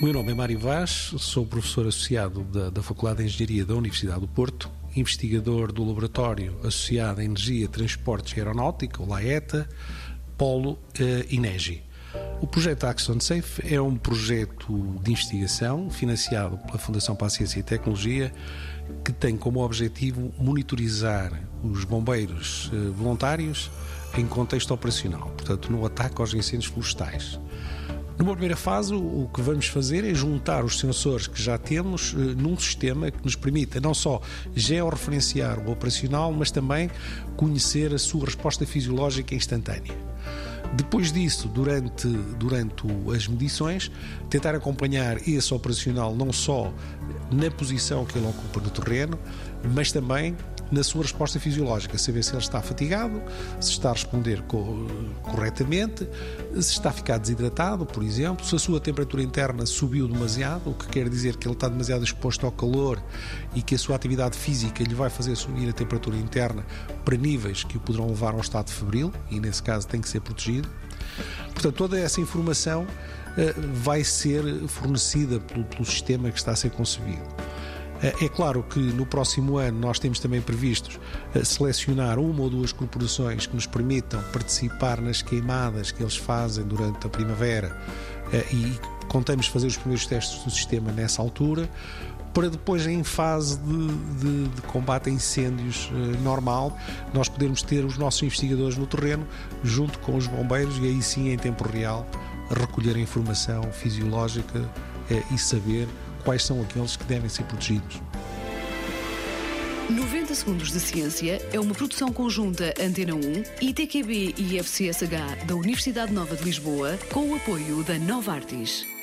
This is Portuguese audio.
meu nome é Mário Vaz, sou professor associado da, da Faculdade de Engenharia da Universidade do Porto, investigador do Laboratório Associado à Energia, Transportes e Aeronáutica, o LAETA, Polo eh, INEGI. O projeto Action Safe é um projeto de investigação financiado pela Fundação para a Ciência e Tecnologia que tem como objetivo monitorizar os bombeiros eh, voluntários em contexto operacional, portanto, no ataque aos incêndios florestais. Numa primeira fase, o que vamos fazer é juntar os sensores que já temos eh, num sistema que nos permita não só georreferenciar o operacional, mas também conhecer a sua resposta fisiológica instantânea. Depois disso, durante, durante as medições, tentar acompanhar esse operacional não só na posição que ele ocupa no terreno, mas também na sua resposta fisiológica, saber se ele está fatigado, se está a responder co corretamente, se está a ficar desidratado, por exemplo, se a sua temperatura interna subiu demasiado, o que quer dizer que ele está demasiado exposto ao calor e que a sua atividade física lhe vai fazer subir a temperatura interna para níveis que o poderão levar ao estado febril e nesse caso tem que ser protegido. Portanto, toda essa informação uh, vai ser fornecida pelo, pelo sistema que está a ser concebido. Eh, é claro que no próximo ano nós temos também previstos eh, selecionar uma ou duas corporações que nos permitam participar nas queimadas que eles fazem durante a primavera eh, e contamos fazer os primeiros testes do sistema nessa altura para depois em fase de, de, de combate a incêndios normal nós podermos ter os nossos investigadores no terreno junto com os bombeiros e aí sim em tempo real recolher a informação fisiológica e saber quais são aqueles que devem ser protegidos. 90 Segundos de Ciência é uma produção conjunta Antena 1, ITQB e FCSH da Universidade Nova de Lisboa, com o apoio da Nova Artis.